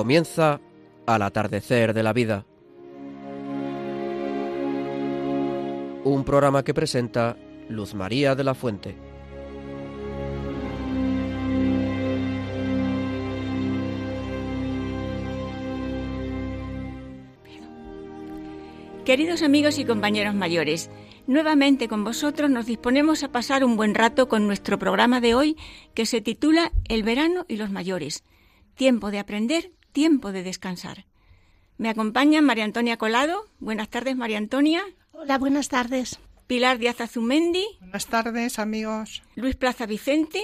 Comienza al atardecer de la vida. Un programa que presenta Luz María de la Fuente. Queridos amigos y compañeros mayores, nuevamente con vosotros nos disponemos a pasar un buen rato con nuestro programa de hoy que se titula El verano y los mayores. Tiempo de aprender, tiempo de descansar. Me acompaña María Antonia Colado. Buenas tardes, María Antonia. Hola, buenas tardes. Pilar Díaz Azumendi. Buenas tardes, amigos. Luis Plaza Vicente.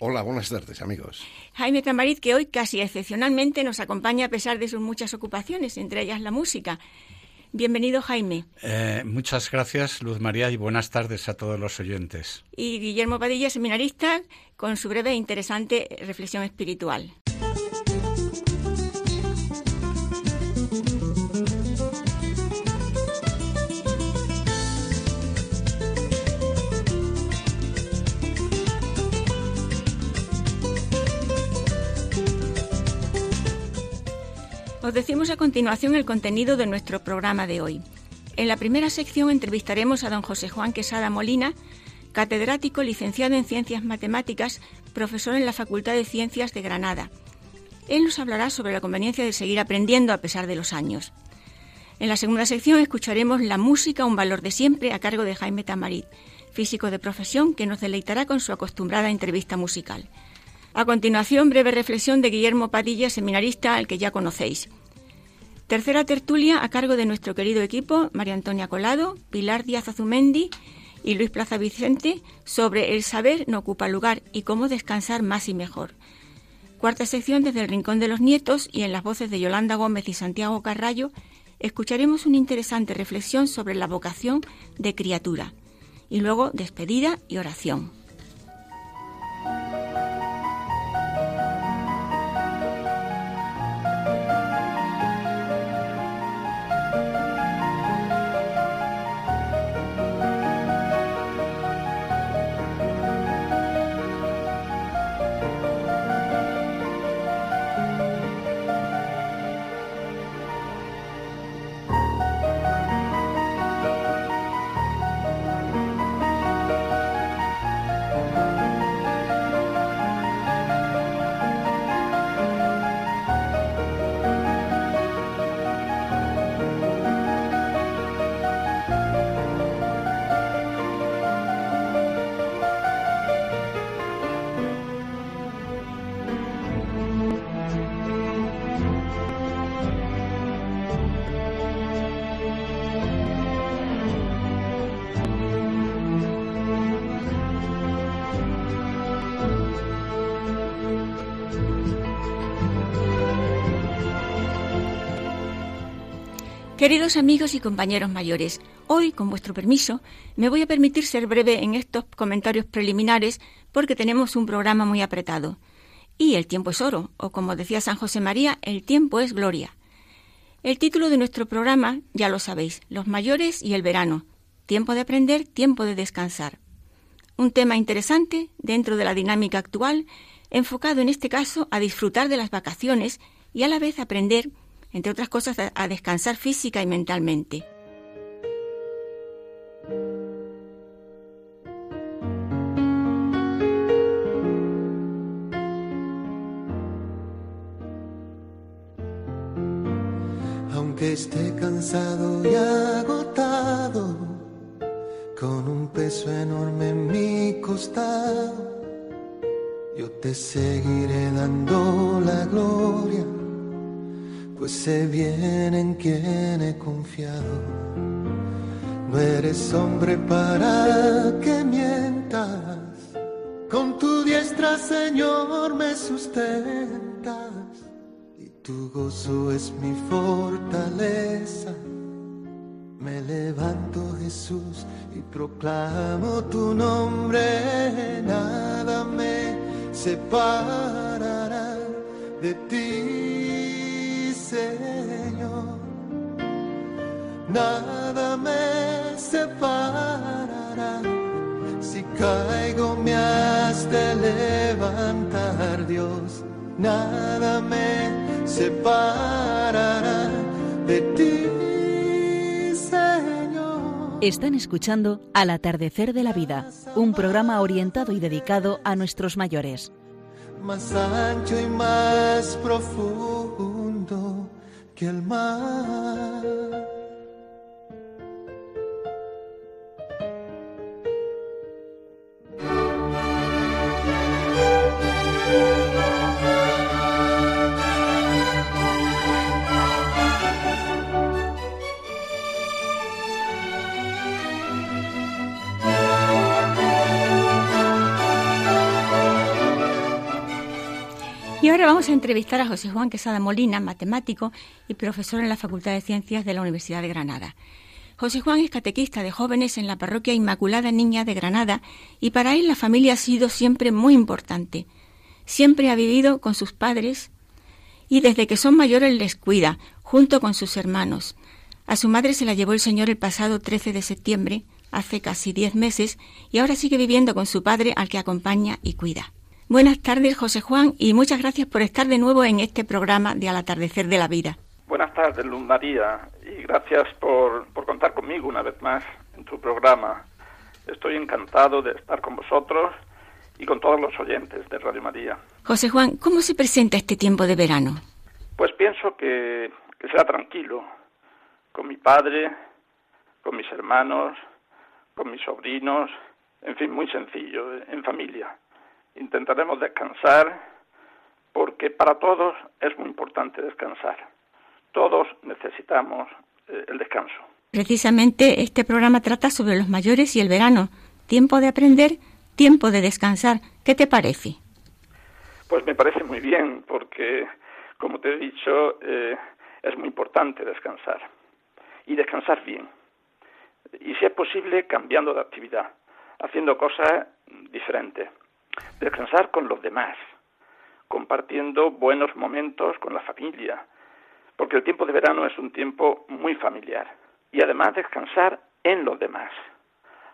Hola, buenas tardes, amigos. Jaime Tamarit, que hoy casi excepcionalmente nos acompaña a pesar de sus muchas ocupaciones, entre ellas la música. Bienvenido, Jaime. Eh, muchas gracias, Luz María, y buenas tardes a todos los oyentes. Y Guillermo Padilla, seminarista, con su breve e interesante reflexión espiritual. Os decimos a continuación el contenido de nuestro programa de hoy. En la primera sección entrevistaremos a don José Juan Quesada Molina, catedrático licenciado en Ciencias Matemáticas, profesor en la Facultad de Ciencias de Granada. Él nos hablará sobre la conveniencia de seguir aprendiendo a pesar de los años. En la segunda sección escucharemos La música, un valor de siempre, a cargo de Jaime Tamarit, físico de profesión, que nos deleitará con su acostumbrada entrevista musical. A continuación, breve reflexión de Guillermo Padilla, seminarista al que ya conocéis. Tercera tertulia a cargo de nuestro querido equipo, María Antonia Colado, Pilar Díaz Azumendi y Luis Plaza Vicente, sobre el saber no ocupa lugar y cómo descansar más y mejor. Cuarta sección desde el Rincón de los Nietos y en las voces de Yolanda Gómez y Santiago Carrallo, escucharemos una interesante reflexión sobre la vocación de criatura. Y luego despedida y oración. Queridos amigos y compañeros mayores, hoy, con vuestro permiso, me voy a permitir ser breve en estos comentarios preliminares porque tenemos un programa muy apretado. Y el tiempo es oro, o como decía San José María, el tiempo es gloria. El título de nuestro programa, ya lo sabéis, los mayores y el verano. Tiempo de aprender, tiempo de descansar. Un tema interesante dentro de la dinámica actual, enfocado en este caso a disfrutar de las vacaciones y a la vez aprender entre otras cosas, a descansar física y mentalmente. Aunque esté cansado y agotado, con un peso enorme en mi costado, yo te seguiré dando la gloria pues sé bien en quién he confiado. No eres hombre para que mientas, con tu diestra, Señor, me sustentas, y tu gozo es mi fortaleza. Me levanto, Jesús, y proclamo tu nombre, nada me separará de ti nada me separará. Si caigo me has de levantar, Dios, nada me separará de ti, Señor. Están escuchando Al atardecer de la vida, un programa orientado y dedicado a nuestros mayores. Más ancho y más profundo que el mar. Y ahora vamos a entrevistar a José Juan Quesada Molina, matemático y profesor en la Facultad de Ciencias de la Universidad de Granada. José Juan es catequista de jóvenes en la parroquia Inmaculada Niña de Granada y para él la familia ha sido siempre muy importante. Siempre ha vivido con sus padres y desde que son mayores les cuida, junto con sus hermanos. A su madre se la llevó el Señor el pasado 13 de septiembre, hace casi diez meses, y ahora sigue viviendo con su padre al que acompaña y cuida. Buenas tardes, José Juan, y muchas gracias por estar de nuevo en este programa de Al atardecer de la vida. Buenas tardes, Luz María, y gracias por, por contar conmigo una vez más en tu programa. Estoy encantado de estar con vosotros y con todos los oyentes de Radio María. José Juan, ¿cómo se presenta este tiempo de verano? Pues pienso que, que será tranquilo, con mi padre, con mis hermanos, con mis sobrinos, en fin, muy sencillo, en familia. Intentaremos descansar porque para todos es muy importante descansar. Todos necesitamos eh, el descanso. Precisamente este programa trata sobre los mayores y el verano. Tiempo de aprender, tiempo de descansar. ¿Qué te parece? Pues me parece muy bien porque, como te he dicho, eh, es muy importante descansar y descansar bien. Y si es posible, cambiando de actividad, haciendo cosas diferentes. Descansar con los demás, compartiendo buenos momentos con la familia, porque el tiempo de verano es un tiempo muy familiar. Y además descansar en los demás,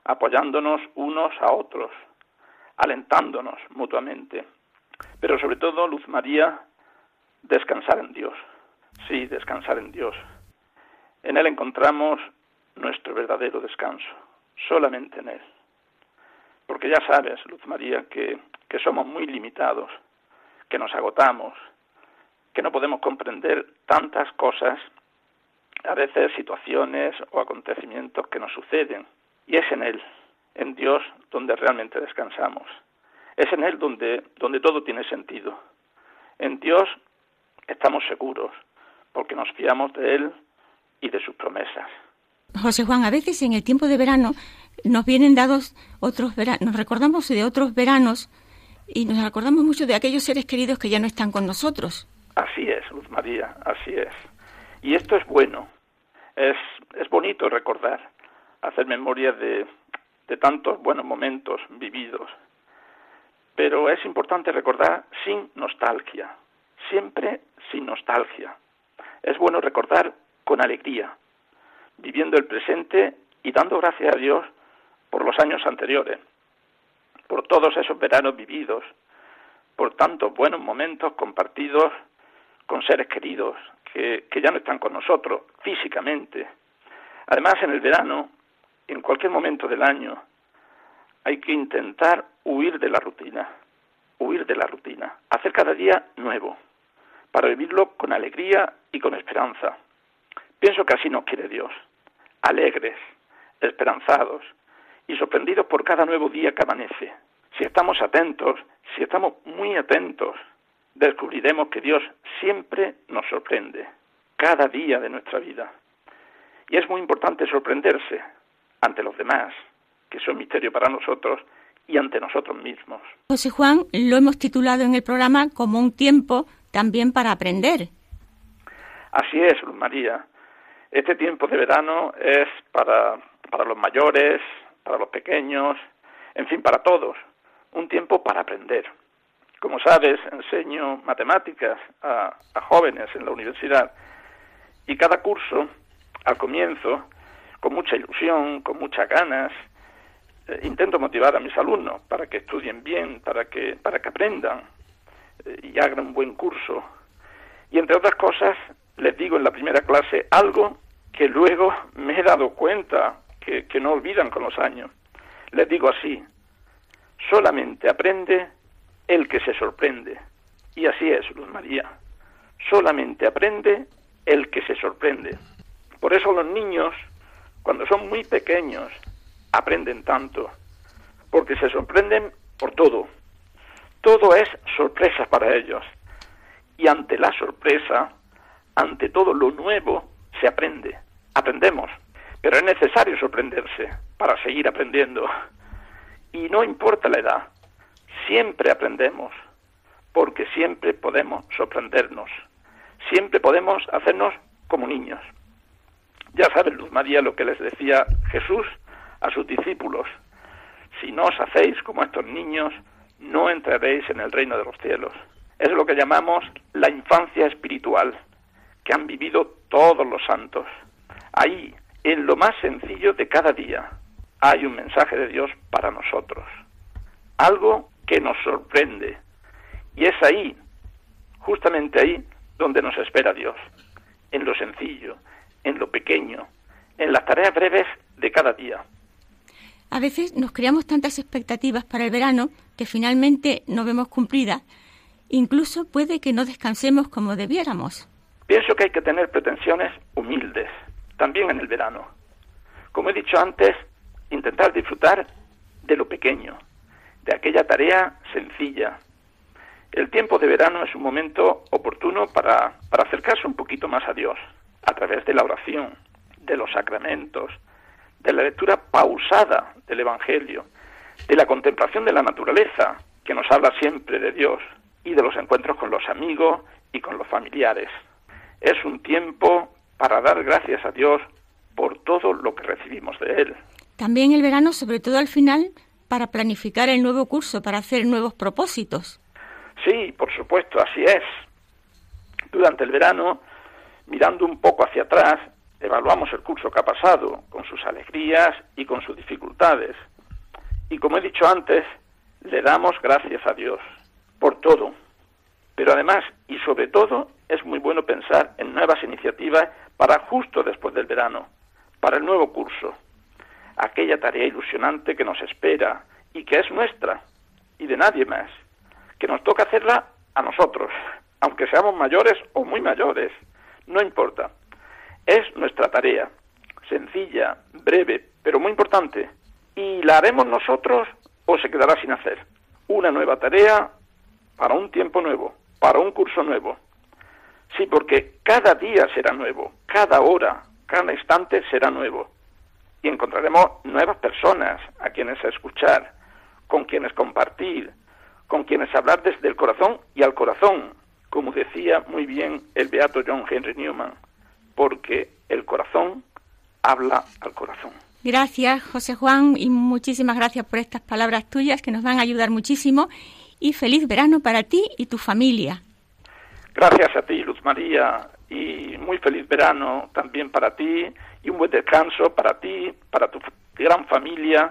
apoyándonos unos a otros, alentándonos mutuamente. Pero sobre todo, Luz María, descansar en Dios. Sí, descansar en Dios. En Él encontramos nuestro verdadero descanso, solamente en Él. Porque ya sabes, Luz María, que, que somos muy limitados, que nos agotamos, que no podemos comprender tantas cosas, a veces situaciones o acontecimientos que nos suceden. Y es en Él, en Dios, donde realmente descansamos. Es en Él donde, donde todo tiene sentido. En Dios estamos seguros, porque nos fiamos de Él y de sus promesas. José Juan, a veces en el tiempo de verano nos vienen dados otros veranos, nos recordamos de otros veranos y nos acordamos mucho de aquellos seres queridos que ya no están con nosotros. Así es, Luz María, así es. Y esto es bueno, es, es bonito recordar, hacer memoria de, de tantos buenos momentos vividos. Pero es importante recordar sin nostalgia, siempre sin nostalgia. Es bueno recordar con alegría, viviendo el presente y dando gracias a Dios por los años anteriores, por todos esos veranos vividos, por tantos buenos momentos compartidos con seres queridos que, ya no están con nosotros físicamente. Además, en el verano, en cualquier momento del año, hay que intentar huir de la rutina, huir de la rutina, hacer cada día nuevo, para vivirlo con alegría y con esperanza. Pienso que así nos quiere Dios, alegres, esperanzados y sorprendidos por cada nuevo día que amanece. Si estamos atentos, si estamos muy atentos, descubriremos que Dios siempre nos sorprende, cada día de nuestra vida. Y es muy importante sorprenderse ante los demás, que son misterio para nosotros, y ante nosotros mismos. José Juan, lo hemos titulado en el programa como un tiempo también para aprender. Así es, Luz María. Este tiempo de verano es para, para los mayores, para los pequeños, en fin, para todos. Un tiempo para aprender. Como sabes, enseño matemáticas a, a jóvenes en la universidad y cada curso, al comienzo, con mucha ilusión, con muchas ganas, eh, intento motivar a mis alumnos para que estudien bien, para que, para que aprendan eh, y hagan un buen curso. Y entre otras cosas, les digo en la primera clase algo que luego me he dado cuenta que, no olvidan con los años. Les digo así, solamente aprende el que se sorprende. Y así es, Luz María. Solamente aprende el que se sorprende. Por eso los niños, cuando son muy pequeños, aprenden tanto, porque se sorprenden por todo. Todo es sorpresa para ellos. Y ante la sorpresa, ante todo lo nuevo, se aprende. Aprendemos. Pero es necesario sorprenderse para seguir aprendiendo. Y no importa la edad, siempre aprendemos, porque siempre podemos sorprendernos. Siempre podemos hacernos como niños. Ya saben, Luz María, lo que les decía Jesús a sus discípulos. Si no os hacéis como estos niños, no entraréis en el reino de los cielos. Es lo que llamamos la infancia espiritual, que han vivido todos los santos. Ahí, en lo más sencillo de cada día, hay un mensaje de Dios para nosotros. Algo que nos sorprende. Y es ahí, justamente ahí, donde nos espera Dios. En lo sencillo, en lo pequeño, en las tareas breves de cada día. A veces nos creamos tantas expectativas para el verano que finalmente no vemos cumplidas. Incluso puede que no descansemos como debiéramos. Pienso que hay que tener pretensiones humildes, también en el verano. Como he dicho antes, intentar disfrutar de lo pequeño, de aquella tarea sencilla. El tiempo de verano es un momento oportuno para, para acercarse un poquito más a Dios, a través de la oración, de los sacramentos, de la lectura pausada del Evangelio, de la contemplación de la naturaleza, que nos habla siempre de Dios, y de los encuentros con los amigos y con los familiares. Es un tiempo para dar gracias a Dios por todo lo que recibimos de Él. También el verano, sobre todo al final, para planificar el nuevo curso, para hacer nuevos propósitos. Sí, por supuesto, así es. Durante el verano, mirando un poco hacia atrás, evaluamos el curso que ha pasado, con sus alegrías y con sus dificultades. Y como he dicho antes, le damos gracias a Dios por todo. Pero además, y sobre todo, es muy bueno pensar en nuevas iniciativas para justo después del verano, para el nuevo curso, aquella tarea ilusionante que nos espera y que es nuestra y de nadie más, que nos toca hacerla a nosotros, aunque seamos mayores o muy mayores, no importa. Es nuestra tarea, sencilla, breve, pero muy importante, y la haremos nosotros o se quedará sin hacer. Una nueva tarea para un tiempo nuevo, para un curso nuevo. Sí, porque cada día será nuevo, cada hora, cada instante será nuevo. Y encontraremos nuevas personas a quienes escuchar, con quienes compartir, con quienes hablar desde el corazón y al corazón, como decía muy bien el beato John Henry Newman porque el corazón habla al corazón. Gracias, José Juan, y muchísimas gracias por estas palabras tuyas que nos van a ayudar muchísimo. Y feliz verano para ti y tu familia. Gracias a ti, Luz María, y muy feliz verano también para ti, y un buen descanso para ti, para tu gran familia,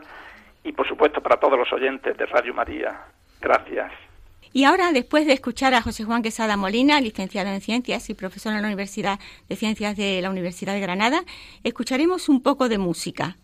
y por supuesto para todos los oyentes de Radio María. Gracias. Y ahora, después de escuchar a José Juan Quesada Molina, licenciado en Ciencias y profesor en la Universidad de Ciencias de la Universidad de Granada, escucharemos un poco de música.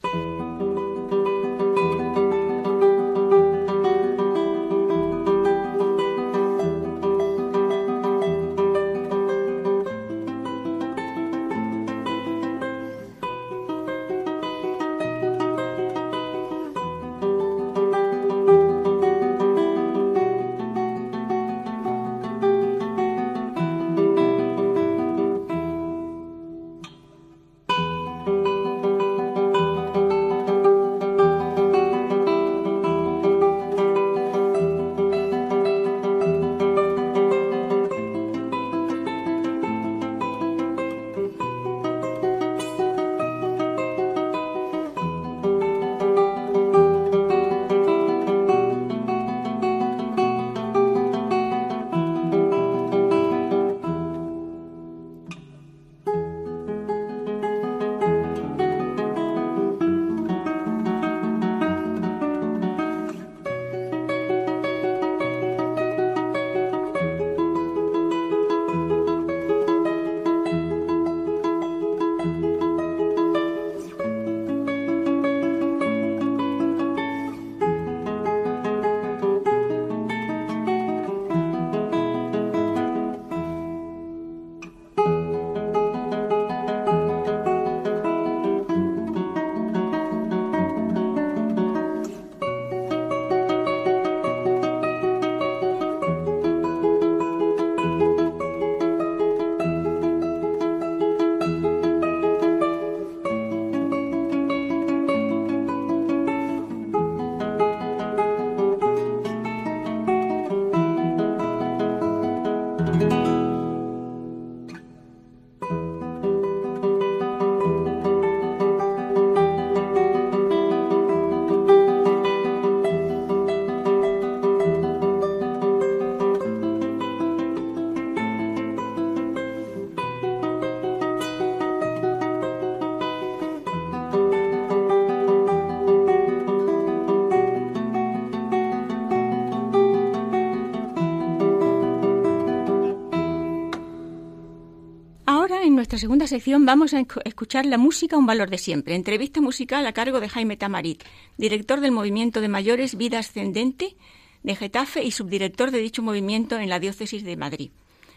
Nuestra segunda sección vamos a escuchar la música Un valor de siempre, entrevista musical a cargo de Jaime Tamarit, director del movimiento de mayores Vida Ascendente de Getafe y subdirector de dicho movimiento en la diócesis de Madrid.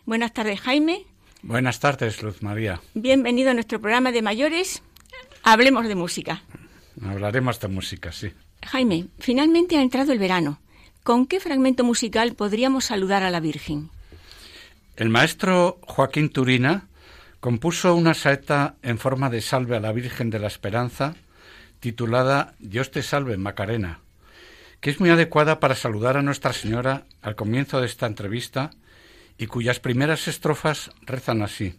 Buenas tardes, Jaime. Buenas tardes, Luz María. Bienvenido a nuestro programa de mayores. Hablemos de música. Hablaremos de música, sí. Jaime, finalmente ha entrado el verano. ¿Con qué fragmento musical podríamos saludar a la Virgen? El maestro Joaquín Turina compuso una saeta en forma de salve a la Virgen de la Esperanza, titulada Dios te salve, Macarena, que es muy adecuada para saludar a Nuestra Señora al comienzo de esta entrevista y cuyas primeras estrofas rezan así.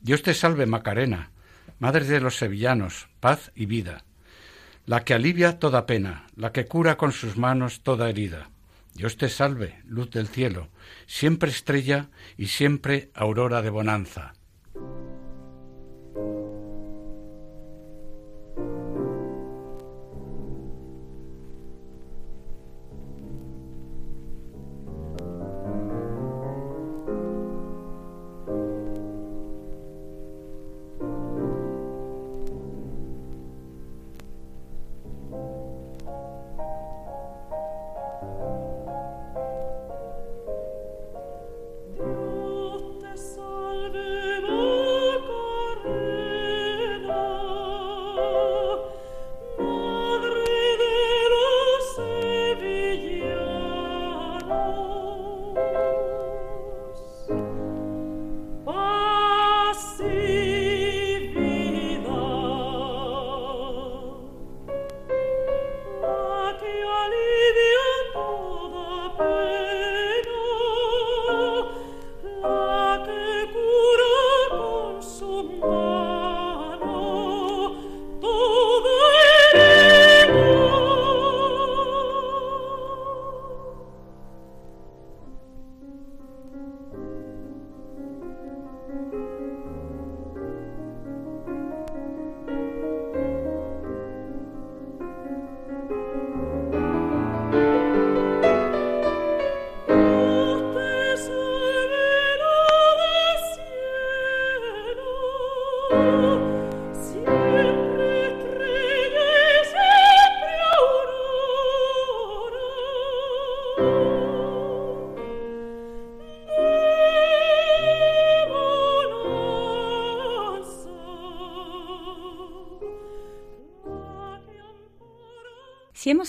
Dios te salve, Macarena, Madre de los sevillanos, paz y vida, la que alivia toda pena, la que cura con sus manos toda herida. Dios te salve, luz del cielo, siempre estrella y siempre aurora de bonanza.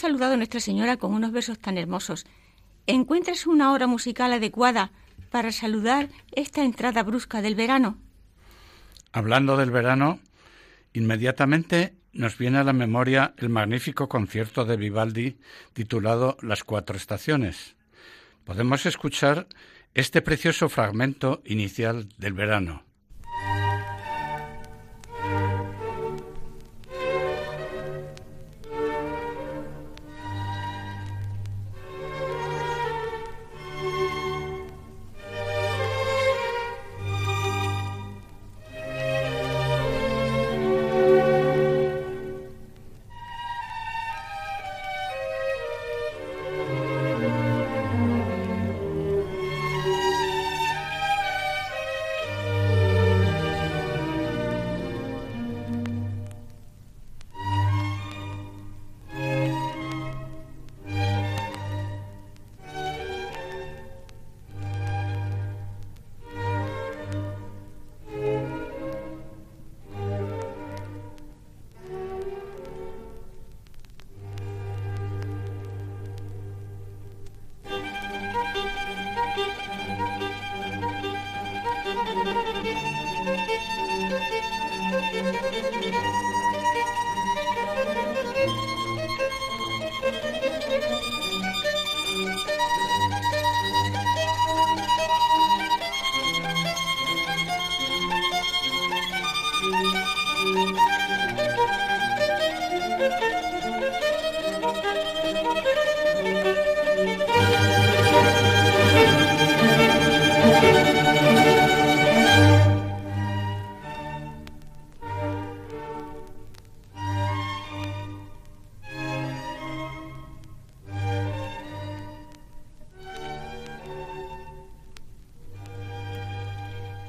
Saludado a Nuestra Señora con unos versos tan hermosos, ¿encuentras una hora musical adecuada para saludar esta entrada brusca del verano? Hablando del verano, inmediatamente nos viene a la memoria el magnífico concierto de Vivaldi titulado Las cuatro estaciones. Podemos escuchar este precioso fragmento inicial del verano.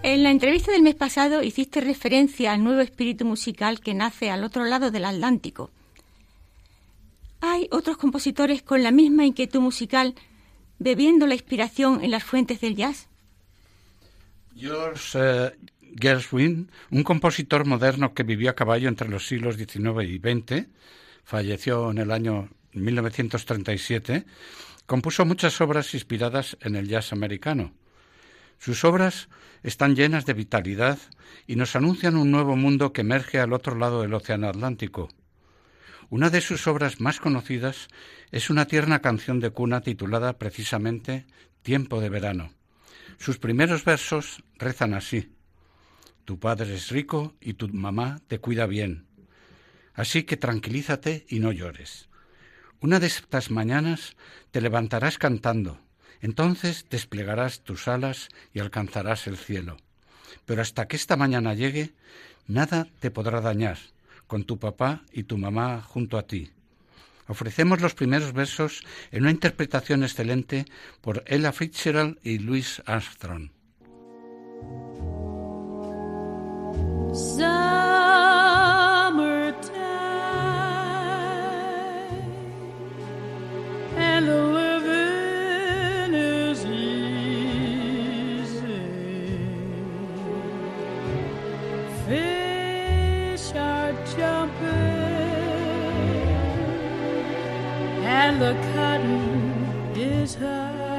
En la entrevista del mes pasado hiciste referencia al nuevo espíritu musical que nace al otro lado del Atlántico. ¿Hay otros compositores con la misma inquietud musical bebiendo la inspiración en las fuentes del jazz? George eh, Gershwin, un compositor moderno que vivió a caballo entre los siglos XIX y XX, falleció en el año 1937, compuso muchas obras inspiradas en el jazz americano. Sus obras están llenas de vitalidad y nos anuncian un nuevo mundo que emerge al otro lado del Océano Atlántico. Una de sus obras más conocidas es una tierna canción de cuna titulada precisamente Tiempo de verano. Sus primeros versos rezan así. Tu padre es rico y tu mamá te cuida bien. Así que tranquilízate y no llores. Una de estas mañanas te levantarás cantando, entonces desplegarás tus alas y alcanzarás el cielo. Pero hasta que esta mañana llegue, nada te podrá dañar, con tu papá y tu mamá junto a ti. Ofrecemos los primeros versos en una interpretación excelente por Ella Fitzgerald y Louis Armstrong. the cotton is high.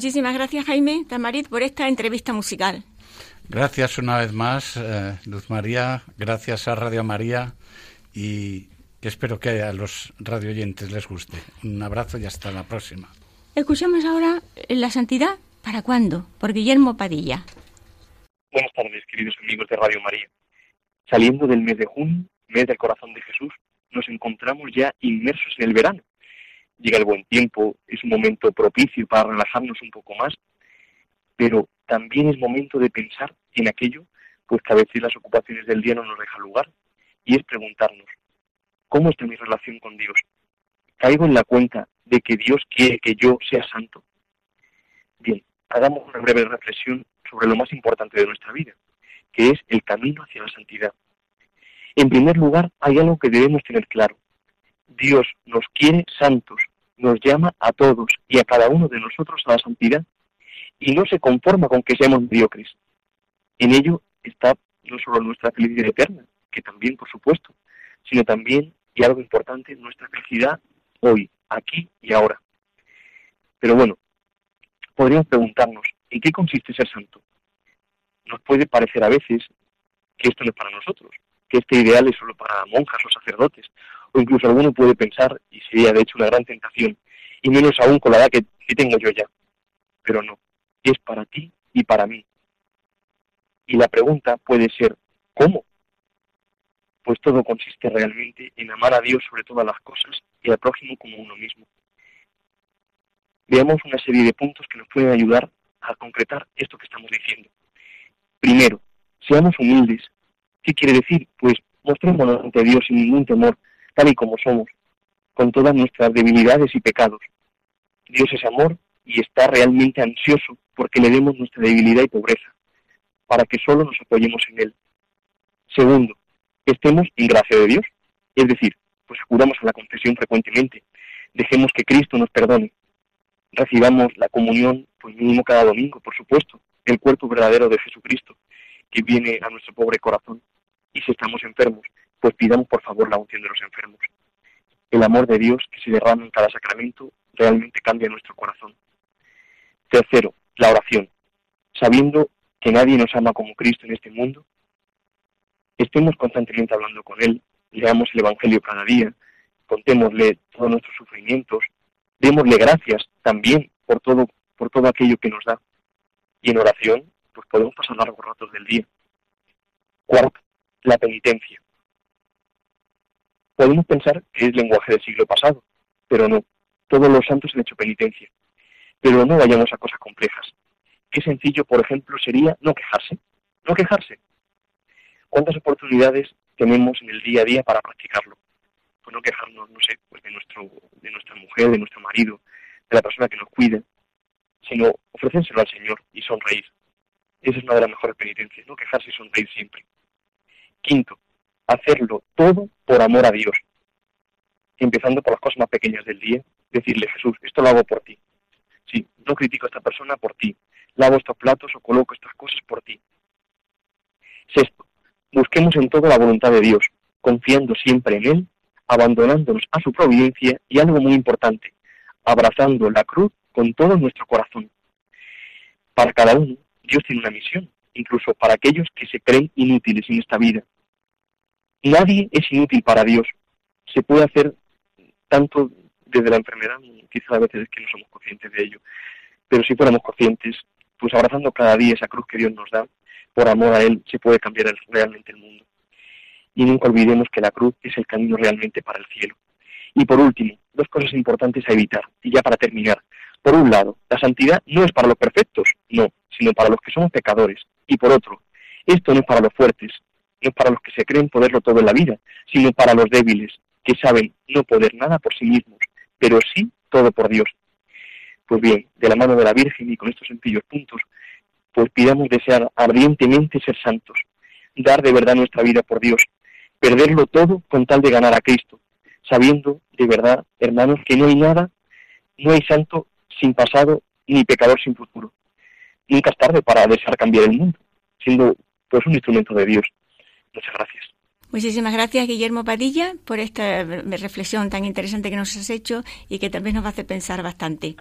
Muchísimas gracias, Jaime Tamarit, por esta entrevista musical. Gracias una vez más, eh, Luz María. Gracias a Radio María y espero que a los radioyentes les guste. Un abrazo y hasta la próxima. Escuchamos ahora La Santidad, ¿para cuándo? Por Guillermo Padilla. Buenas tardes, queridos amigos de Radio María. Saliendo del mes de junio, mes del corazón de Jesús, nos encontramos ya inmersos en el verano. Llega el buen tiempo, es un momento propicio para relajarnos un poco más, pero también es momento de pensar en aquello, pues que a veces las ocupaciones del día no nos dejan lugar, y es preguntarnos, ¿cómo está mi relación con Dios? ¿Caigo en la cuenta de que Dios quiere que yo sea santo? Bien, hagamos una breve reflexión sobre lo más importante de nuestra vida, que es el camino hacia la santidad. En primer lugar, hay algo que debemos tener claro. Dios nos quiere santos, nos llama a todos y a cada uno de nosotros a la santidad y no se conforma con que seamos mediocres. En ello está no solo nuestra felicidad eterna, que también, por supuesto, sino también, y algo importante, nuestra felicidad hoy, aquí y ahora. Pero bueno, podríamos preguntarnos, ¿en qué consiste ser santo? Nos puede parecer a veces que esto no es para nosotros, que este ideal es solo para monjas o sacerdotes, o incluso alguno puede pensar, y sería de hecho una gran tentación, y menos aún con la edad que, tengo yo ya. Pero no, es para ti y para mí. Y la pregunta puede ser, ¿cómo? Pues todo consiste realmente en amar a Dios sobre todas las cosas y al prójimo como uno mismo. veamos una serie de puntos que nos pueden ayudar a concretar esto que estamos diciendo. Primero, seamos humildes. ¿Qué quiere decir? Pues mostrémonos ante Dios sin ningún temor, tal y como somos, con todas nuestras debilidades y pecados. Dios es amor y está realmente ansioso porque le demos nuestra debilidad y pobreza, para que solo nos apoyemos en Él. Segundo, estemos en gracia de Dios, es decir, pues acudamos a la confesión frecuentemente, dejemos que Cristo nos perdone, recibamos la comunión, pues mínimo cada domingo, por supuesto, el cuerpo verdadero de Jesucristo que viene a nuestro pobre corazón. Y si estamos enfermos, pues pidamos por favor la unción de los enfermos. El amor de Dios que se derrama en cada sacramento realmente cambia nuestro corazón. Tercero, la oración. Sabiendo que nadie nos ama como Cristo en este mundo, estemos constantemente hablando con Él, leamos el Evangelio cada día, contémosle todos nuestros sufrimientos, démosle gracias también por todo, por todo aquello que nos da. Y en oración, pues podemos pasar largos ratos del día. Cuarto, la penitencia. Podemos pensar que es lenguaje del siglo pasado, pero no. Todos los santos han hecho penitencia. Pero no vayamos a cosas complejas. Qué sencillo, por ejemplo, sería no quejarse. No quejarse. ¿Cuántas oportunidades tenemos en el día a día para practicarlo? Pues no quejarnos, no sé, pues de, nuestro, de nuestra mujer, de nuestro marido, de la persona que nos cuide, sino ofrecérselo al Señor y sonreír. Esa es una de las mejores penitencias, no quejarse y sonreír siempre. Quinto, hacerlo todo por amor a Dios. Empezando por las cosas más pequeñas del día, decirle, Jesús, esto lo hago por ti. Sí, no critico a esta persona por ti. Lavo estos platos o coloco estas cosas por ti. Sexto, busquemos en todo la voluntad de Dios, confiando siempre en Él, abandonándonos a su providencia y algo muy importante, abrazando la cruz con todo nuestro corazón. Para cada uno, Dios tiene una misión, incluso para aquellos que se creen inútiles en esta vida. Nadie es inútil para Dios. Se puede hacer tanto desde la enfermedad, quizá a veces es que no somos conscientes de ello, pero si fuéramos conscientes, pues abrazando cada día esa cruz que Dios nos da, por amor a Él se puede cambiar realmente el mundo. Y nunca olvidemos que la cruz es el camino realmente para el cielo. Y por último, dos cosas importantes a evitar, y ya para terminar. Por un lado, la santidad no es para los perfectos, no, sino para los que somos pecadores. Y por otro, esto no es para los fuertes, no es para los que se creen poderlo todo en la vida, sino para los débiles, que saben no poder nada por sí mismos, pero sí todo por Dios. Pues bien, de la mano de la Virgen y con estos sencillos puntos, pues pidamos desear ardientemente ser santos, dar de verdad nuestra vida por Dios, perderlo todo con tal de ganar a Cristo, sabiendo de verdad, hermanos, que no hay nada, no hay santo sin pasado ni pecador sin futuro. Nunca es tarde para desear cambiar el mundo, siendo pues un instrumento de Dios. Muchas gracias. Muchísimas gracias, Guillermo Padilla, por esta reflexión tan interesante que nos has hecho y que también nos va a hacer pensar bastante.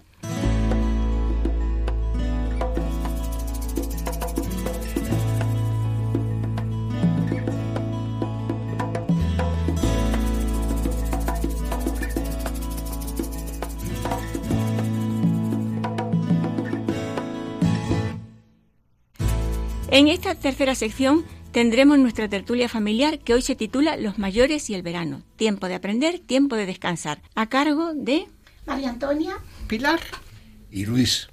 En esta tercera sección tendremos nuestra tertulia familiar que hoy se titula Los mayores y el verano. Tiempo de aprender, tiempo de descansar. A cargo de María Antonia, Pilar y Luis.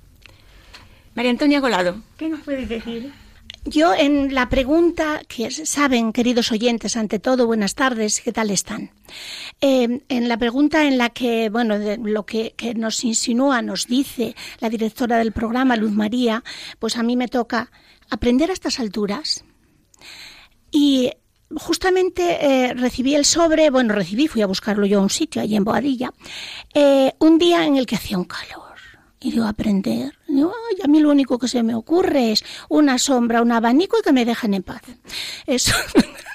María Antonia Golado. ¿Qué nos puedes decir? Yo en la pregunta que saben, queridos oyentes, ante todo, buenas tardes, ¿qué tal están? Eh, en la pregunta en la que, bueno, de lo que, que, nos insinúa, nos dice la directora del programa, Luz María, pues a mí me toca aprender a estas alturas. Y justamente eh, recibí el sobre, bueno, recibí, fui a buscarlo yo a un sitio, allí en Boadilla, eh, un día en el que hacía un calor. Y digo, aprender. Y digo, a mí lo único que se me ocurre es una sombra, un abanico y que me dejen en paz. Eso.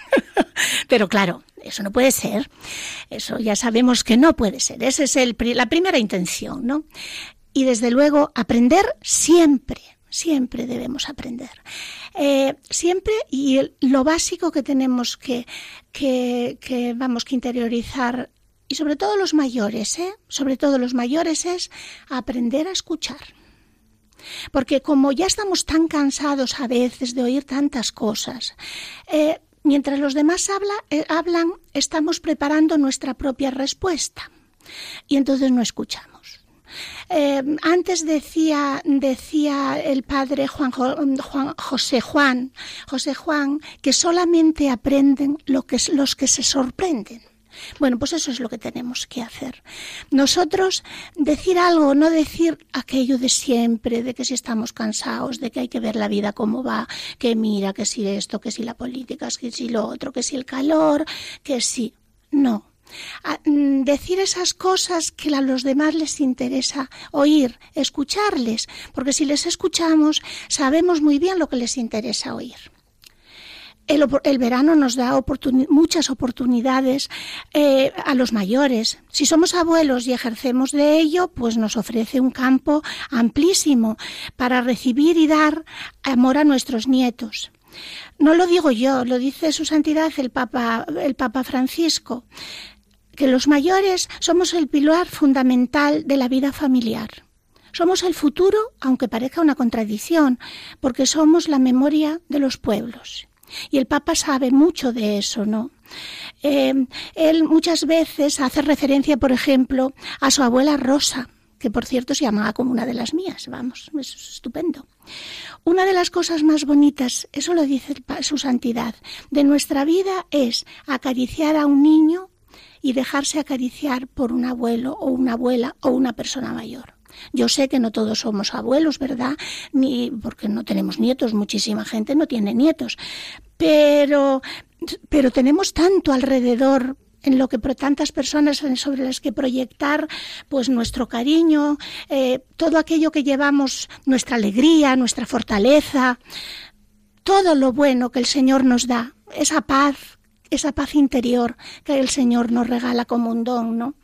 Pero claro, eso no puede ser. Eso ya sabemos que no puede ser. Esa es el, la primera intención, ¿no? Y desde luego, aprender siempre siempre debemos aprender. Eh, siempre y lo básico que tenemos que, que, que, vamos que interiorizar y sobre todo los mayores, ¿eh? sobre todo los mayores es aprender a escuchar. Porque como ya estamos tan cansados a veces de oír tantas cosas, eh, mientras los demás habla, eh, hablan, estamos preparando nuestra propia respuesta y entonces no escuchamos. Eh, antes decía, decía el padre Juan, Juan, José Juan, José Juan, que solamente aprenden los que se sorprenden. Bueno, pues eso es lo que tenemos que hacer. Nosotros decir algo, no decir aquello de siempre, de que si estamos cansados, de que hay que ver la vida como va, que mira, que si esto, que si la política, que si lo otro, que si el calor, que si... No, decir esas cosas que a los demás les interesa oír, escucharles, porque si les escuchamos sabemos muy bien lo que les interesa oír. El, verano nos da muchas oportunidades eh, a los mayores. Si somos abuelos y ejercemos de ello, pues nos ofrece un campo amplísimo para recibir y dar amor a nuestros nietos. No lo digo yo, lo dice su santidad el Papa, el Papa Francisco, que los mayores somos el pilar fundamental de la vida familiar. Somos el futuro, aunque parezca una contradicción, porque somos la memoria de los pueblos. Y el Papa sabe mucho de eso, ¿no? Eh, él muchas veces hace referencia, por ejemplo, a su abuela Rosa, que por cierto se llamaba como una de las mías, vamos, es estupendo. Una de las cosas más bonitas, eso lo dice su santidad, de nuestra vida es acariciar a un niño y dejarse acariciar por un abuelo o una abuela o una persona mayor. Yo sé que no todos somos abuelos, ¿verdad? Ni porque no tenemos nietos, muchísima gente no tiene nietos. Pero pero tenemos tanto alrededor en lo que tantas personas sobre las que proyectar pues nuestro cariño, eh, todo aquello que llevamos, nuestra alegría, nuestra fortaleza, todo lo bueno que el Señor nos da, esa paz, esa paz interior que el Señor nos regala como un don, ¿no?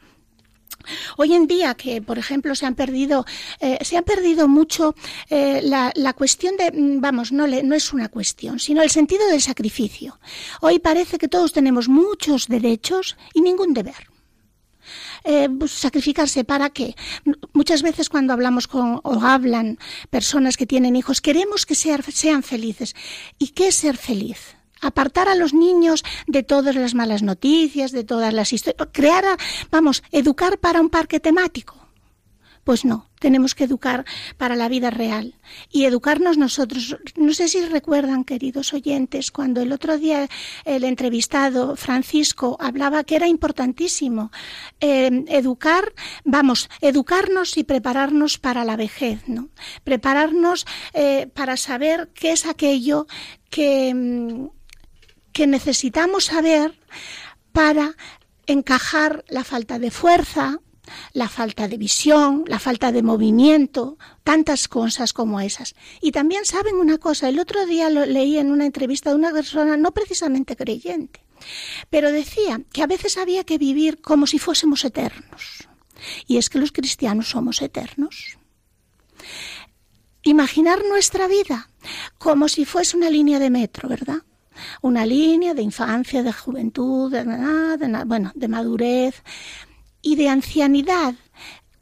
Hoy en día que, por ejemplo, se han perdido, eh, se han perdido mucho eh, la, cuestión de, mm, vamos, no, no es una cuestión, sino el sentido del sacrificio. Hoy parece que todos tenemos muchos derechos y ningún deber. Eh, pues, sacrificarse para qué? Muchas veces cuando hablamos con o hablan personas que tienen hijos, queremos que sean felices. ¿Y qué es ser feliz? Apartar a los niños de todas las malas noticias, de todas las historias, crear, vamos, educar para un parque temático. Pues no, tenemos que educar para la vida real y educarnos nosotros. No sé si recuerdan, queridos oyentes, cuando el otro día el entrevistado Francisco hablaba que era importantísimo eh, educar, vamos, educarnos y prepararnos para la vejez, ¿no? Prepararnos eh, para saber qué es aquello que mm, que necesitamos saber para encajar la falta de fuerza, la falta de visión, la falta de movimiento, tantas cosas como esas. Y también saben una cosa, el otro día lo leí en una entrevista de una persona no precisamente creyente, pero decía que a veces había que vivir como si fuésemos eternos. Y es que los cristianos somos eternos. Imaginar nuestra vida como si fuese una línea de metro, ¿verdad? Una línea de infancia, de juventud, de, de, bueno, de madurez y de ancianidad,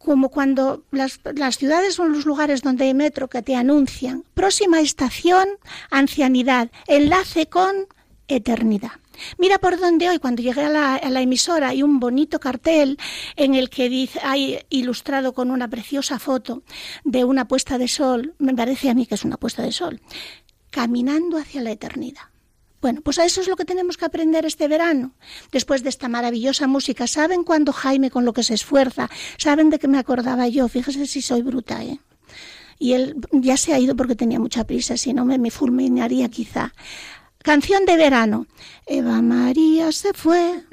como cuando las, ciudades son los lugares donde hay metro que te anuncian próxima estación, ancianidad, enlace con eternidad. Mira por dónde hoy, cuando llegué a la, a la, emisora, hay un bonito cartel en el que dice, hay ilustrado con una preciosa foto de una puesta de sol, me parece a mí que es una puesta de sol, caminando hacia la eternidad. Bueno, pues a eso es lo que tenemos que aprender este verano. Después de esta maravillosa música, ¿saben cuándo Jaime con lo que se esfuerza? ¿Saben de qué me acordaba yo? Fíjese si soy bruta, ¿eh? Y él ya se ha ido porque tenía mucha prisa, si no me, me fulminaría quizá. Canción de verano. Eva María se fue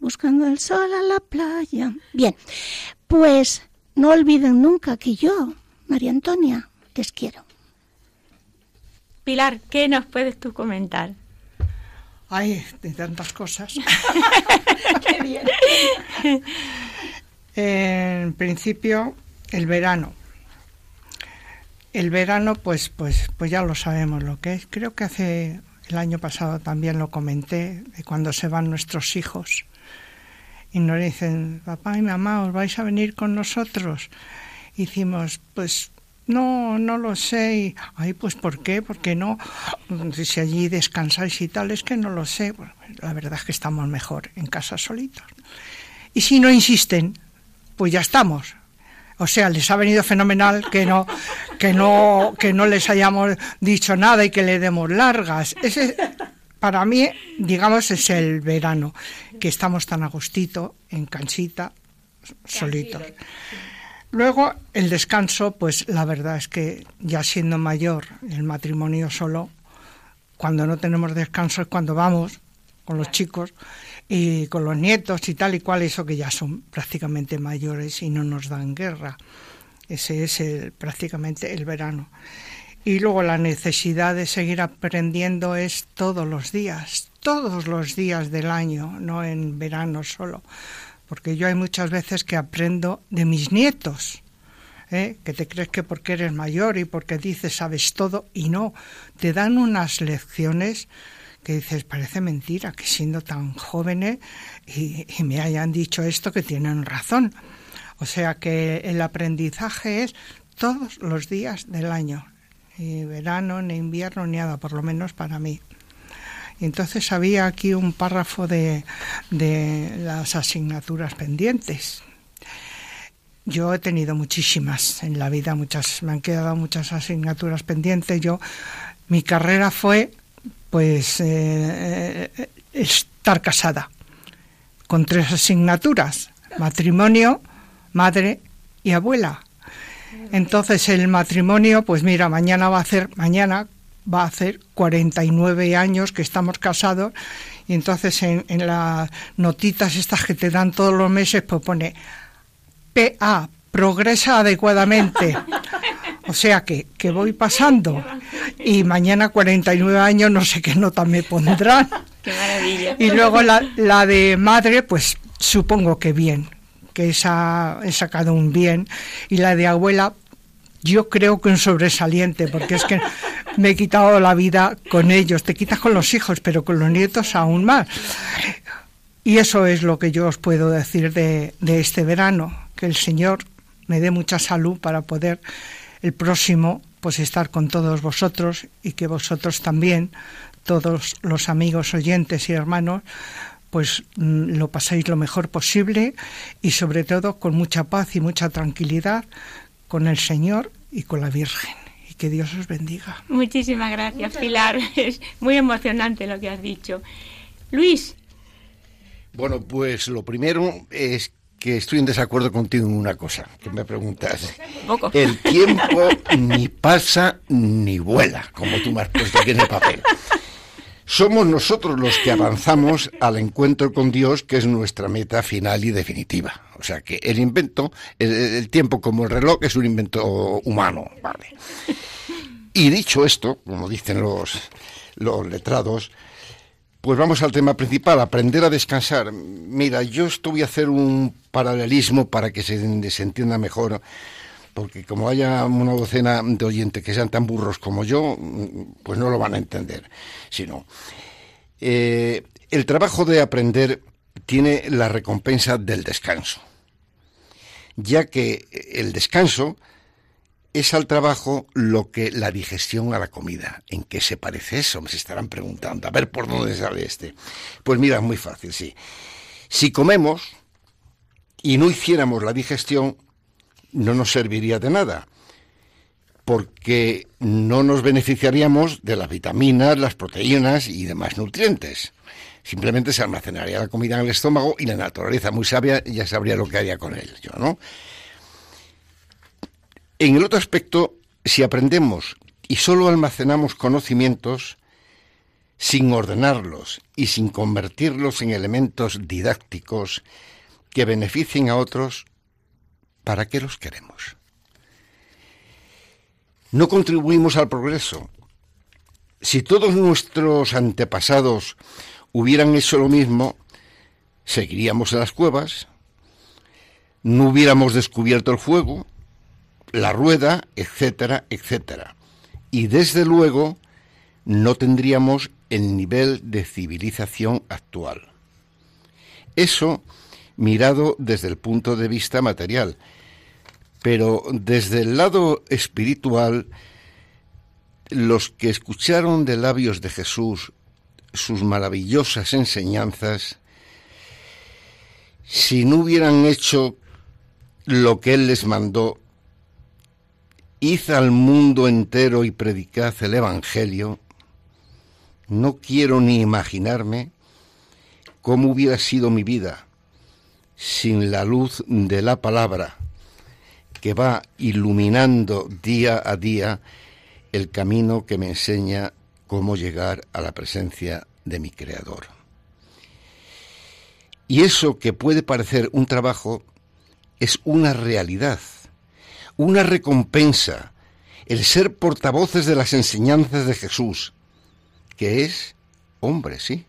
buscando el sol a la playa. Bien, pues no olviden nunca que yo, María Antonia, les quiero. Pilar, ¿qué nos puedes tú comentar? Ay, de tantas cosas. Qué bien. en principio, el verano. El verano, pues, pues, pues ya lo sabemos lo que es. Creo que hace el año pasado también lo comenté, de cuando se van nuestros hijos y nos dicen, papá y mamá, ¿os vais a venir con nosotros? Hicimos, pues no, no lo sé. Ay, pues ¿por qué? ¿Por qué no? Si allí descansáis y tal, es que no lo sé. la verdad es que estamos mejor en casa solitos. Y si no insisten, pues ya estamos. O sea, les ha venido fenomenal que no, que no, que no les hayamos dicho nada y que le demos largas. Ese, para mí, digamos, es el verano, que estamos tan a gustito, en cansita, solitos. Luego, el descanso, pues la verdad es que ya siendo mayor, el matrimonio solo, cuando no tenemos descanso es cuando vamos con los chicos y con los nietos y tal y cual, eso que ya son prácticamente mayores y no nos dan guerra. Ese es el, prácticamente el verano. Y luego la necesidad de seguir aprendiendo es todos los días, todos los días del año, no en verano solo. Porque yo hay muchas veces que aprendo de mis nietos, ¿eh? que te crees que porque eres mayor y porque dices sabes todo y no, te dan unas lecciones que dices, parece mentira que siendo tan jóvenes y, me hayan dicho esto que tienen razón. O sea que el aprendizaje es todos los días del año, ni verano, ni invierno, ni nada, por lo menos para mí. Entonces había aquí un párrafo de, de las asignaturas pendientes. Yo he tenido muchísimas en la vida, muchas, me han quedado muchas asignaturas pendientes. Yo, mi carrera fue pues eh, eh, estar casada con tres asignaturas, matrimonio, madre y abuela. Entonces el matrimonio, pues mira, mañana va a hacer, mañana va a hacer 49 años que estamos casados y entonces en, en las notitas estas que te dan todos los meses pues pone PA, progresa adecuadamente. O sea que, que voy pasando y mañana 49 años no sé qué nota me pondrán. Qué maravilla. Y luego la, la de madre, pues supongo que bien, que esa he sacado un bien. Y la de abuela, yo creo que un sobresaliente, porque es que me he quitado la vida con ellos. Te quitas con los hijos, pero con los nietos aún más. Y eso es lo que yo os puedo decir de, de este verano, que el Señor me dé mucha salud para poder el próximo pues estar con todos vosotros y que vosotros también, todos los amigos oyentes y hermanos, pues mm, lo pasáis lo mejor posible y sobre todo con mucha paz y mucha tranquilidad con el Señor y con la Virgen. Y que Dios os bendiga. Muchísimas gracias, Pilar. Es muy emocionante lo que has dicho. Luis. Bueno, pues lo primero es que estoy en desacuerdo contigo en una cosa que me preguntas. El tiempo ni pasa ni vuela, como tú me has puesto aquí en el papel. Somos nosotros los que avanzamos al encuentro con Dios, que es nuestra meta final y definitiva. O sea que el invento, el, tiempo como el reloj, es un invento humano, ¿vale? Y dicho esto, como dicen los, los letrados, pues vamos al tema principal, aprender a descansar. Mira, yo esto voy a hacer un paralelismo para que se, entienda mejor, porque como haya una docena de oyentes que sean tan burros como yo, pues no lo van a entender. Sino, eh, el trabajo de aprender tiene la recompensa del descanso, ya que el descanso es al trabajo lo que la digestión a la comida. ¿En qué se parece eso? Me se estarán preguntando. A ver por dónde sale este. Pues mira, es muy fácil, sí. Si comemos y no hiciéramos la digestión, no nos serviría de nada, porque no nos beneficiaríamos de las vitaminas, las proteínas y demás nutrientes. Simplemente se almacenaría la comida en el estómago y la naturaleza muy sabia ya sabría lo que haría con él, yo, ¿no? En el otro aspecto, si aprendemos y solo almacenamos conocimientos, sin ordenarlos y sin convertirlos en elementos didácticos que beneficien a otros, ¿para qué los queremos? No contribuimos al progreso. Si todos nuestros antepasados hubieran hecho lo mismo, seguiríamos en las cuevas, no hubiéramos descubierto el fuego, la rueda, etcétera, etcétera. Y desde luego no tendríamos el nivel de civilización actual. Eso mirado desde el punto de vista material, pero desde el lado espiritual, los que escucharon de labios de Jesús sus maravillosas enseñanzas, si no hubieran hecho lo que Él les mandó, id al mundo entero y predicad el Evangelio, no quiero ni imaginarme cómo hubiera sido mi vida sin la luz de la palabra que va iluminando día a día el camino que me enseña cómo llegar a la presencia de mi Creador. Y eso que puede parecer un trabajo es una realidad, una recompensa, el ser portavoces de las enseñanzas de Jesús, que es hombre, sí,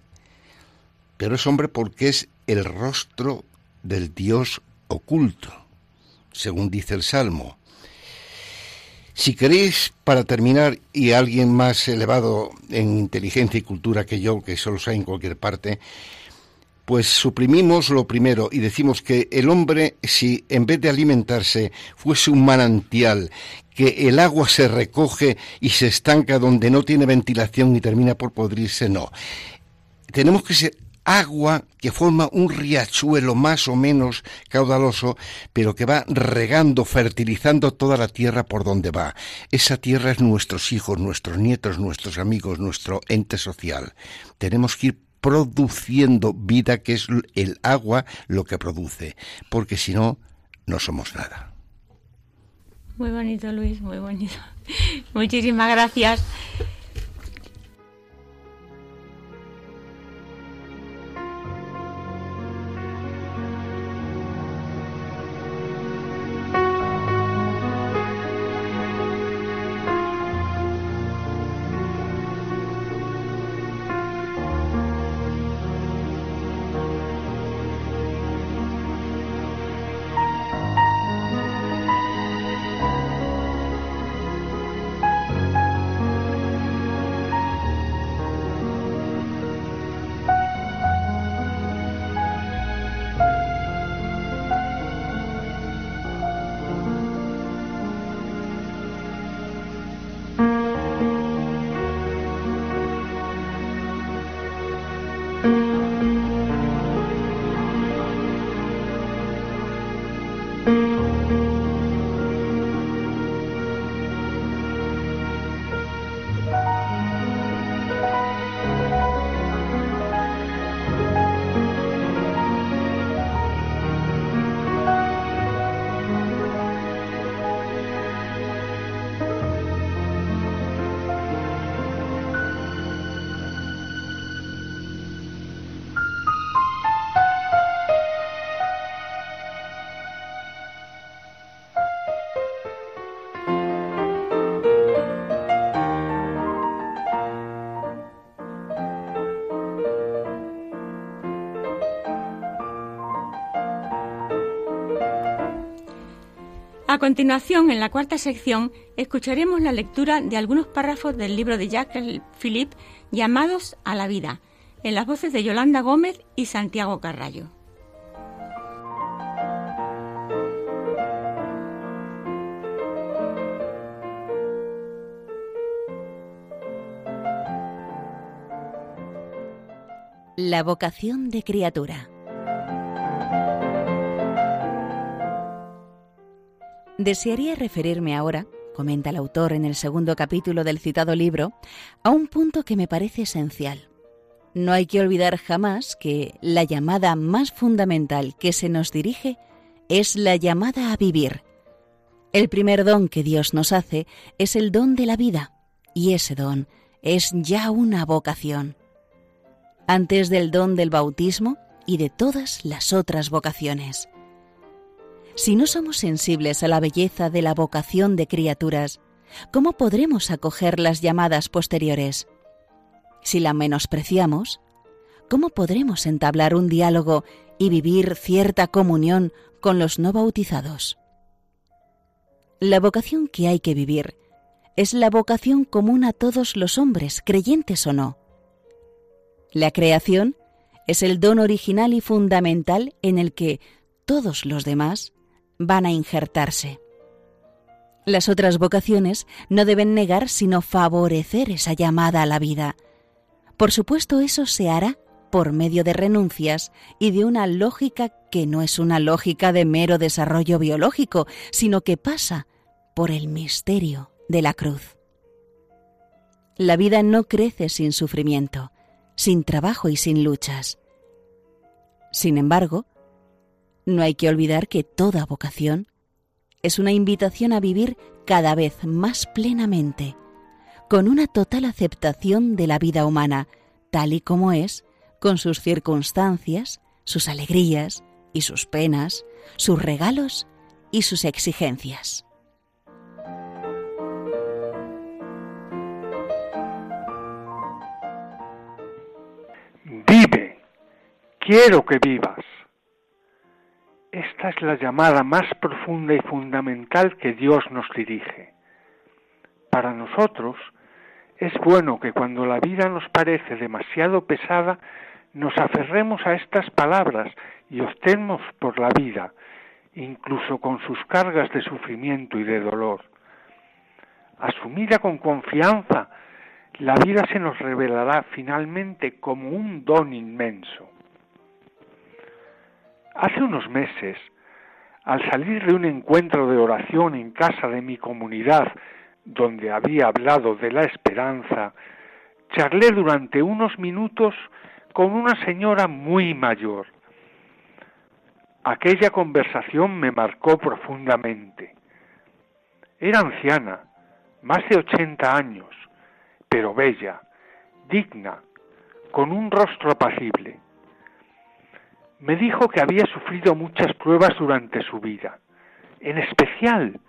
pero es hombre porque es el rostro del Dios oculto, según dice el Salmo. Si queréis, para terminar, y alguien más elevado en inteligencia y cultura que yo, que solo hay en cualquier parte, pues suprimimos lo primero y decimos que el hombre, si en vez de alimentarse fuese un manantial, que el agua se recoge y se estanca donde no tiene ventilación y termina por podrirse, no. Tenemos que ser agua que forma un riachuelo más o menos caudaloso, pero que va regando, fertilizando toda la tierra por donde va. Esa tierra es nuestros hijos, nuestros nietos, nuestros amigos, nuestro ente social. Tenemos que ir produciendo vida, que es el agua lo que produce, porque si no, no somos nada. Muy bonito, Luis, muy bonito. Muchísimas gracias. A continuación, en la cuarta sección, escucharemos la lectura de algunos párrafos del libro de Jacques Philippe llamados a la vida, en las voces de Yolanda Gómez y Santiago Carrallo. La vocación de criatura. Desearía referirme ahora, comenta el autor en el segundo capítulo del citado libro, a un punto que me parece esencial. No hay que olvidar jamás que la llamada más fundamental que se nos dirige es la llamada a vivir. El primer don que Dios nos hace es el don de la vida, y ese don es ya una vocación. Antes del don del bautismo y de todas las otras vocaciones. Si no somos sensibles a la belleza de la vocación de criaturas, ¿cómo podremos acoger las llamadas posteriores? Si la menospreciamos, ¿cómo podremos entablar un diálogo y vivir cierta comunión con los no bautizados? La vocación que hay que vivir es la vocación común a todos los hombres, creyentes o no. La creación es el don original y fundamental en el que todos los demás van a injertarse. Las otras vocaciones no deben negar sino favorecer esa llamada a la vida. Por supuesto, eso se hará por medio de renuncias y de una lógica que no es una lógica de mero desarrollo biológico, sino que pasa por el misterio de la cruz. La vida no crece sin sufrimiento, sin trabajo y sin luchas. Sin embargo, no hay que olvidar que toda vocación es una invitación a vivir cada vez más plenamente, con una total aceptación de la vida humana, tal y como es, con sus circunstancias, sus alegrías y sus penas, sus regalos y sus exigencias. Vive, quiero que vivas. Esta es la llamada más profunda y fundamental que Dios nos dirige. Para nosotros, es bueno que cuando la vida nos parece demasiado pesada, nos aferremos a estas palabras y optemos por la vida, incluso con sus cargas de sufrimiento y de dolor. Asumida con confianza, la vida se nos revelará finalmente como un don inmenso. Hace unos meses, al salir de un encuentro de oración en casa de mi comunidad, donde había hablado de la esperanza, charlé durante unos minutos con una señora muy mayor. Aquella conversación me marcó profundamente. Era anciana, más de ochenta años, pero bella, digna, con un rostro apacible. Me dijo que había sufrido muchas pruebas durante su vida, en especial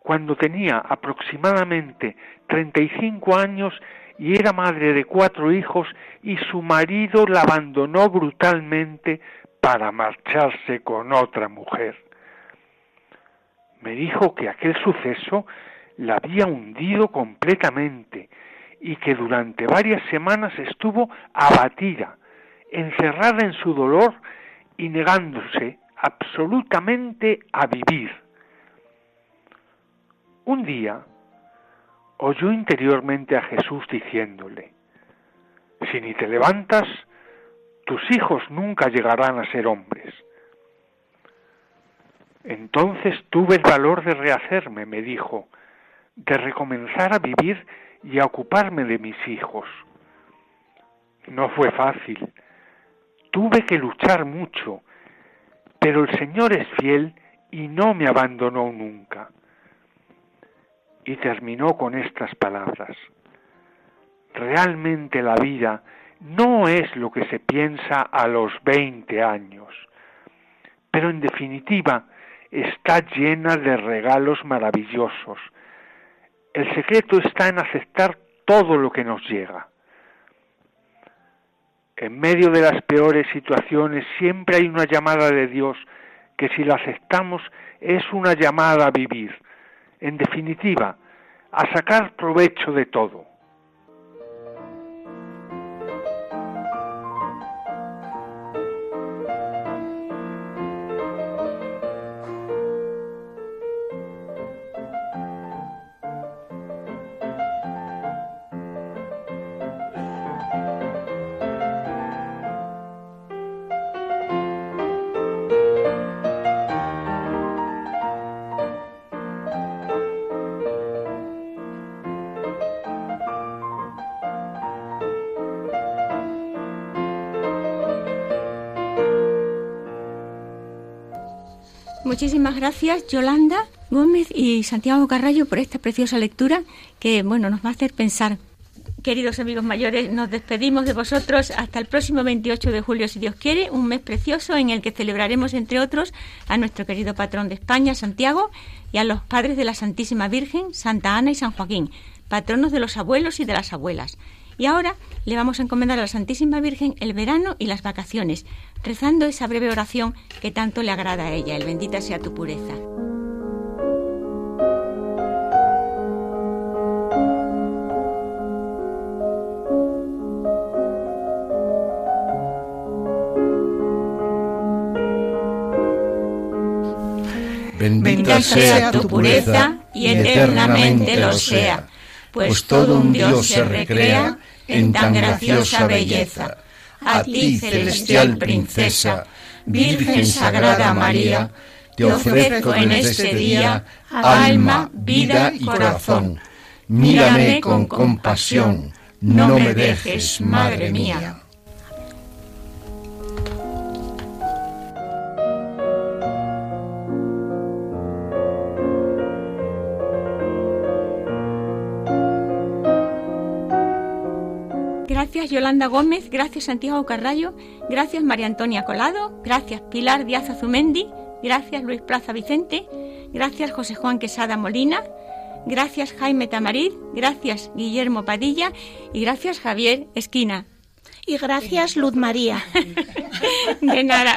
cuando tenía aproximadamente 35 años y era madre de cuatro hijos y su marido la abandonó brutalmente para marcharse con otra mujer. Me dijo que aquel suceso la había hundido completamente y que durante varias semanas estuvo abatida, encerrada en su dolor y negándose absolutamente a vivir. Un día oyó interiormente a Jesús diciéndole, si ni te levantas, tus hijos nunca llegarán a ser hombres. Entonces tuve el valor de rehacerme, me dijo, de recomenzar a vivir y a ocuparme de mis hijos. No fue fácil. Tuve que luchar mucho, pero el Señor es fiel y no me abandonó nunca y terminó con estas palabras. Realmente la vida no es lo que se piensa a los 20 años, pero en definitiva está llena de regalos maravillosos. El secreto está en aceptar todo lo que nos llega. En medio de las peores situaciones siempre hay una llamada de Dios que si la aceptamos es una llamada a vivir, en definitiva, a sacar provecho de todo. Muchísimas gracias, Yolanda Gómez y Santiago Carrallo, por esta preciosa lectura que, bueno, nos va a hacer pensar. Queridos amigos mayores, nos despedimos de vosotros hasta el próximo 28 de julio, si Dios quiere, un mes precioso en el que celebraremos, entre otros, a nuestro querido patrón de España, Santiago, y a los padres de la Santísima Virgen, Santa Ana y San Joaquín, patronos de los abuelos y de las abuelas. Y ahora le vamos a encomendar a la Santísima Virgen el verano y las vacaciones, rezando esa breve oración que tanto le agrada a ella, el bendita sea tu pureza. Bendita sea tu pureza y eternamente lo sea, pues todo un Dios se recrea en tan graciosa belleza. a ti, celestial princesa, Virgen Sagrada María, te ofrezco en este día alma, vida y corazón. Mírame con compasión, no me dejes, Madre mía. Gracias Yolanda Gómez, gracias Santiago Carrallo, gracias María Antonia Colado, gracias Pilar Díaz Azumendi, gracias Luis Plaza Vicente, gracias José Juan Quesada Molina, gracias Jaime Tamariz, gracias Guillermo Padilla. Y gracias Javier Esquina. Y gracias Luz María. De nada.